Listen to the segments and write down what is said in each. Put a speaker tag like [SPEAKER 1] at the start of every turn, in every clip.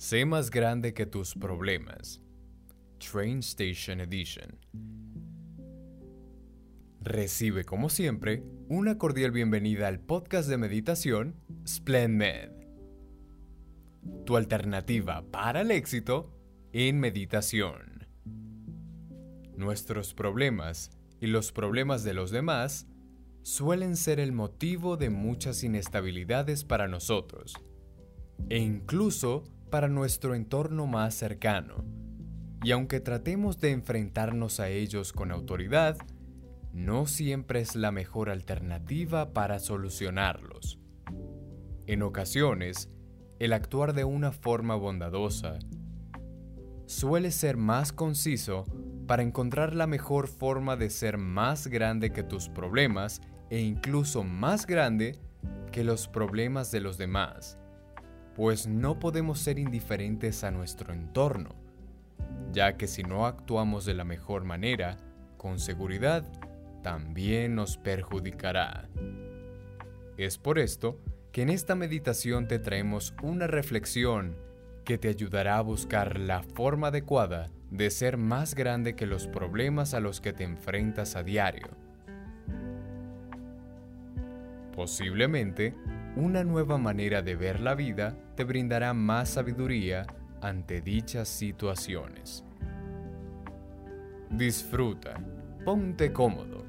[SPEAKER 1] Sé más grande que tus problemas. Train Station Edition. Recibe, como siempre, una cordial bienvenida al podcast de meditación SplendMed. Tu alternativa para el éxito en meditación. Nuestros problemas y los problemas de los demás suelen ser el motivo de muchas inestabilidades para nosotros e incluso para nuestro entorno más cercano. Y aunque tratemos de enfrentarnos a ellos con autoridad, no siempre es la mejor alternativa para solucionarlos. En ocasiones, el actuar de una forma bondadosa suele ser más conciso para encontrar la mejor forma de ser más grande que tus problemas e incluso más grande que los problemas de los demás pues no podemos ser indiferentes a nuestro entorno, ya que si no actuamos de la mejor manera, con seguridad, también nos perjudicará. Es por esto que en esta meditación te traemos una reflexión que te ayudará a buscar la forma adecuada de ser más grande que los problemas a los que te enfrentas a diario. Posiblemente una nueva manera de ver la vida te brindará más sabiduría ante dichas situaciones. Disfruta, ponte cómodo,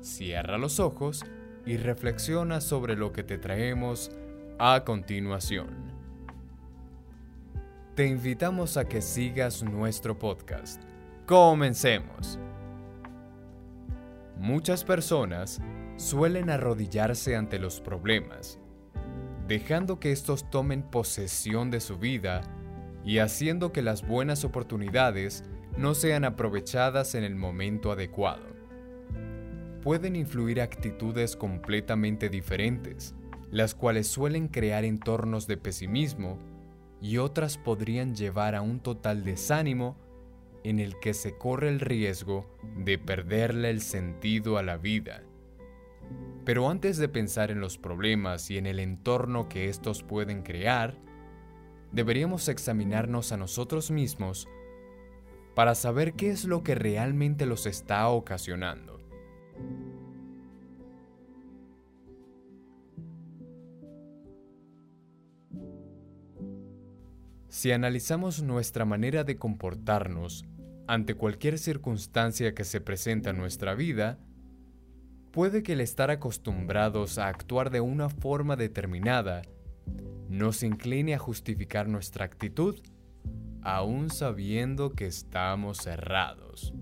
[SPEAKER 1] cierra los ojos y reflexiona sobre lo que te traemos a continuación. Te invitamos a que sigas nuestro podcast. Comencemos. Muchas personas suelen arrodillarse ante los problemas dejando que estos tomen posesión de su vida y haciendo que las buenas oportunidades no sean aprovechadas en el momento adecuado. Pueden influir actitudes completamente diferentes, las cuales suelen crear entornos de pesimismo y otras podrían llevar a un total desánimo en el que se corre el riesgo de perderle el sentido a la vida. Pero antes de pensar en los problemas y en el entorno que estos pueden crear, deberíamos examinarnos a nosotros mismos para saber qué es lo que realmente los está ocasionando. Si analizamos nuestra manera de comportarnos ante cualquier circunstancia que se presenta en nuestra vida, Puede que el estar acostumbrados a actuar de una forma determinada nos incline a justificar nuestra actitud, aún sabiendo que estamos errados.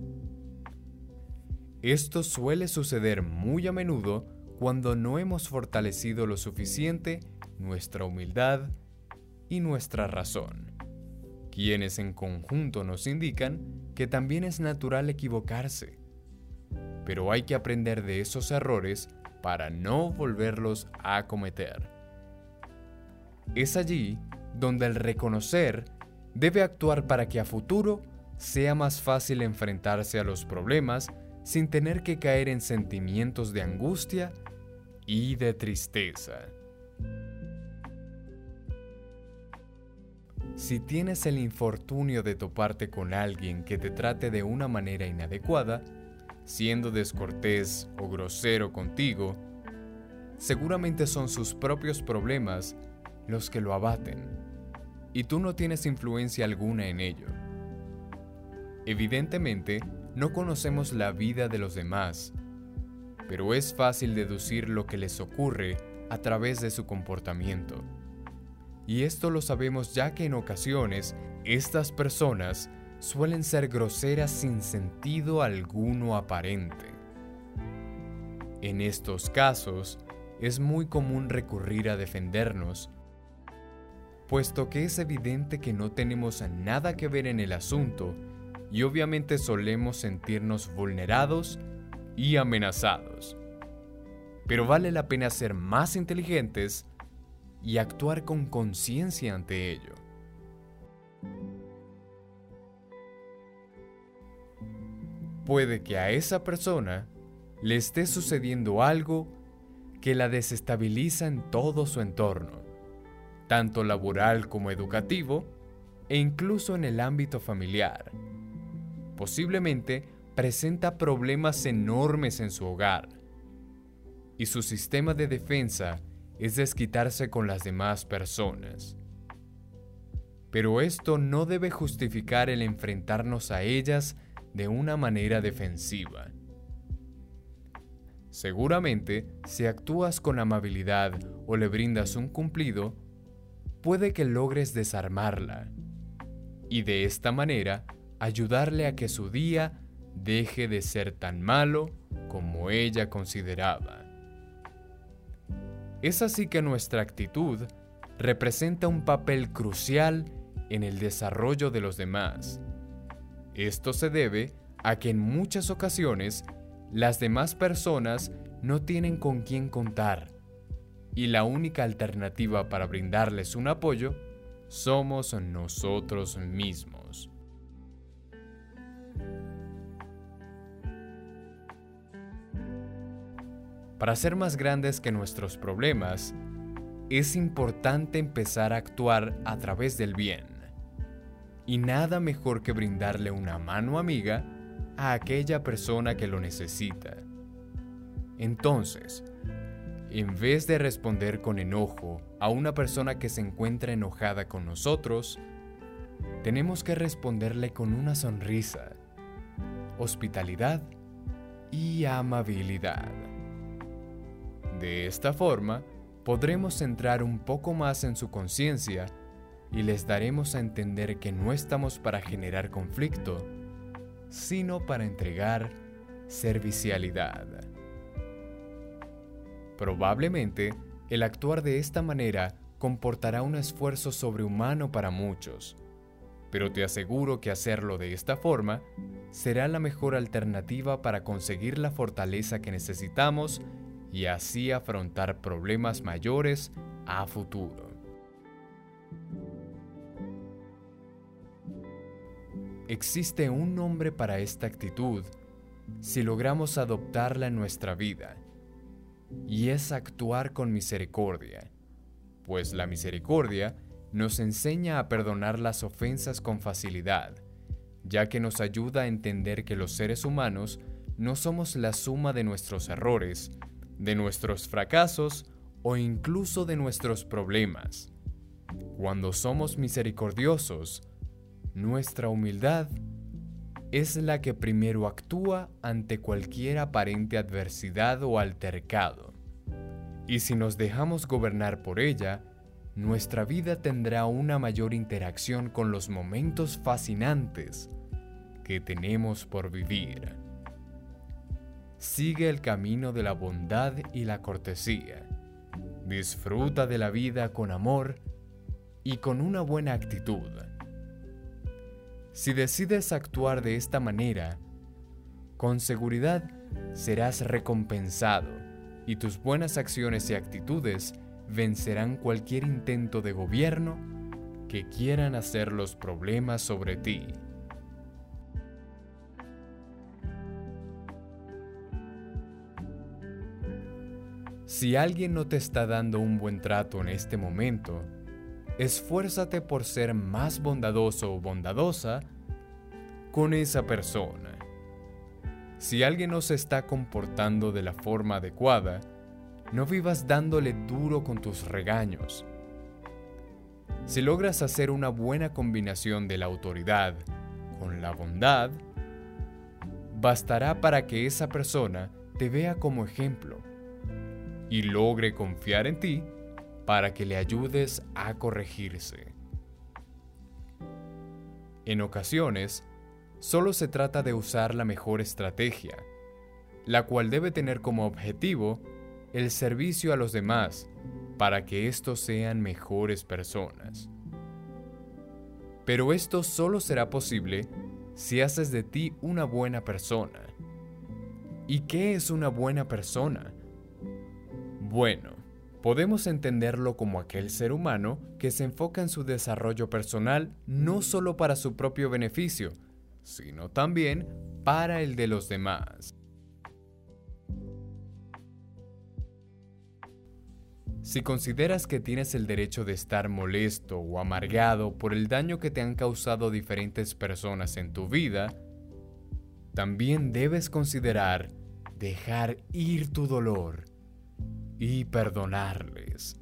[SPEAKER 1] Esto suele suceder muy a menudo cuando no hemos fortalecido lo suficiente nuestra humildad y nuestra razón, quienes en conjunto nos indican que también es natural equivocarse pero hay que aprender de esos errores para no volverlos a cometer. Es allí donde el reconocer debe actuar para que a futuro sea más fácil enfrentarse a los problemas sin tener que caer en sentimientos de angustia y de tristeza. Si tienes el infortunio de toparte con alguien que te trate de una manera inadecuada, siendo descortés o grosero contigo, seguramente son sus propios problemas los que lo abaten, y tú no tienes influencia alguna en ello. Evidentemente, no conocemos la vida de los demás, pero es fácil deducir lo que les ocurre a través de su comportamiento. Y esto lo sabemos ya que en ocasiones estas personas suelen ser groseras sin sentido alguno aparente. En estos casos, es muy común recurrir a defendernos, puesto que es evidente que no tenemos nada que ver en el asunto y obviamente solemos sentirnos vulnerados y amenazados. Pero vale la pena ser más inteligentes y actuar con conciencia ante ello. Puede que a esa persona le esté sucediendo algo que la desestabiliza en todo su entorno, tanto laboral como educativo, e incluso en el ámbito familiar. Posiblemente presenta problemas enormes en su hogar y su sistema de defensa es desquitarse con las demás personas. Pero esto no debe justificar el enfrentarnos a ellas de una manera defensiva. Seguramente, si actúas con amabilidad o le brindas un cumplido, puede que logres desarmarla y de esta manera ayudarle a que su día deje de ser tan malo como ella consideraba. Es así que nuestra actitud representa un papel crucial en el desarrollo de los demás. Esto se debe a que en muchas ocasiones las demás personas no tienen con quién contar y la única alternativa para brindarles un apoyo somos nosotros mismos. Para ser más grandes que nuestros problemas, es importante empezar a actuar a través del bien. Y nada mejor que brindarle una mano amiga a aquella persona que lo necesita. Entonces, en vez de responder con enojo a una persona que se encuentra enojada con nosotros, tenemos que responderle con una sonrisa, hospitalidad y amabilidad. De esta forma, podremos entrar un poco más en su conciencia y les daremos a entender que no estamos para generar conflicto, sino para entregar servicialidad. Probablemente, el actuar de esta manera comportará un esfuerzo sobrehumano para muchos, pero te aseguro que hacerlo de esta forma será la mejor alternativa para conseguir la fortaleza que necesitamos y así afrontar problemas mayores a futuro. Existe un nombre para esta actitud si logramos adoptarla en nuestra vida, y es actuar con misericordia, pues la misericordia nos enseña a perdonar las ofensas con facilidad, ya que nos ayuda a entender que los seres humanos no somos la suma de nuestros errores, de nuestros fracasos o incluso de nuestros problemas. Cuando somos misericordiosos, nuestra humildad es la que primero actúa ante cualquier aparente adversidad o altercado. Y si nos dejamos gobernar por ella, nuestra vida tendrá una mayor interacción con los momentos fascinantes que tenemos por vivir. Sigue el camino de la bondad y la cortesía. Disfruta de la vida con amor y con una buena actitud. Si decides actuar de esta manera, con seguridad serás recompensado y tus buenas acciones y actitudes vencerán cualquier intento de gobierno que quieran hacer los problemas sobre ti. Si alguien no te está dando un buen trato en este momento, esfuérzate por ser más bondadoso o bondadosa con esa persona. Si alguien no se está comportando de la forma adecuada, no vivas dándole duro con tus regaños. Si logras hacer una buena combinación de la autoridad con la bondad, bastará para que esa persona te vea como ejemplo y logre confiar en ti para que le ayudes a corregirse. En ocasiones, solo se trata de usar la mejor estrategia, la cual debe tener como objetivo el servicio a los demás para que estos sean mejores personas. Pero esto solo será posible si haces de ti una buena persona. ¿Y qué es una buena persona? Bueno, podemos entenderlo como aquel ser humano que se enfoca en su desarrollo personal no solo para su propio beneficio, sino también para el de los demás. Si consideras que tienes el derecho de estar molesto o amargado por el daño que te han causado diferentes personas en tu vida, también debes considerar dejar ir tu dolor y perdonarles.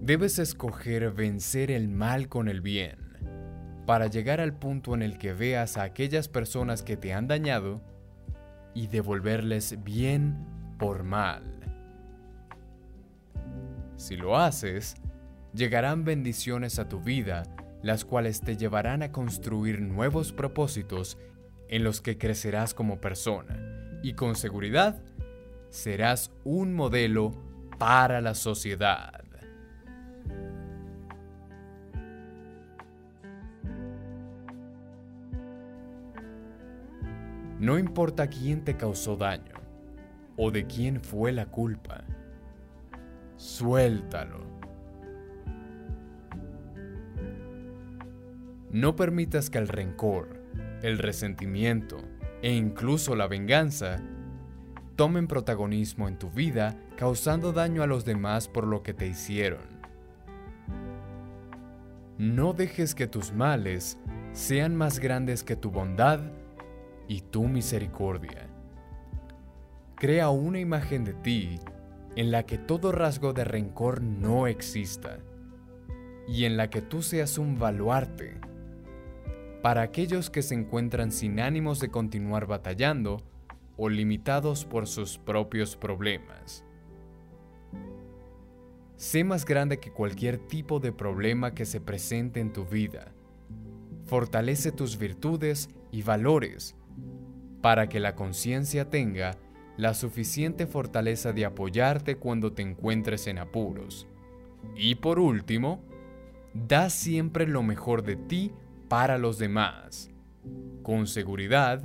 [SPEAKER 1] Debes escoger vencer el mal con el bien para llegar al punto en el que veas a aquellas personas que te han dañado y devolverles bien por mal. Si lo haces, llegarán bendiciones a tu vida, las cuales te llevarán a construir nuevos propósitos en los que crecerás como persona y con seguridad serás un modelo para la sociedad. No importa quién te causó daño o de quién fue la culpa, suéltalo. No permitas que el rencor, el resentimiento e incluso la venganza tomen protagonismo en tu vida causando daño a los demás por lo que te hicieron. No dejes que tus males sean más grandes que tu bondad y tu misericordia. Crea una imagen de ti en la que todo rasgo de rencor no exista y en la que tú seas un baluarte para aquellos que se encuentran sin ánimos de continuar batallando o limitados por sus propios problemas. Sé más grande que cualquier tipo de problema que se presente en tu vida. Fortalece tus virtudes y valores para que la conciencia tenga la suficiente fortaleza de apoyarte cuando te encuentres en apuros. Y por último, da siempre lo mejor de ti para los demás. Con seguridad,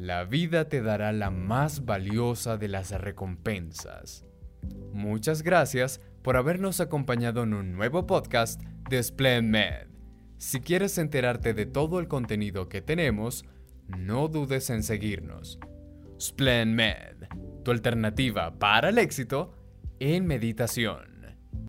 [SPEAKER 1] la vida te dará la más valiosa de las recompensas. Muchas gracias por habernos acompañado en un nuevo podcast de SplendMed. Si quieres enterarte de todo el contenido que tenemos, no dudes en seguirnos. SplendMed, tu alternativa para el éxito en meditación.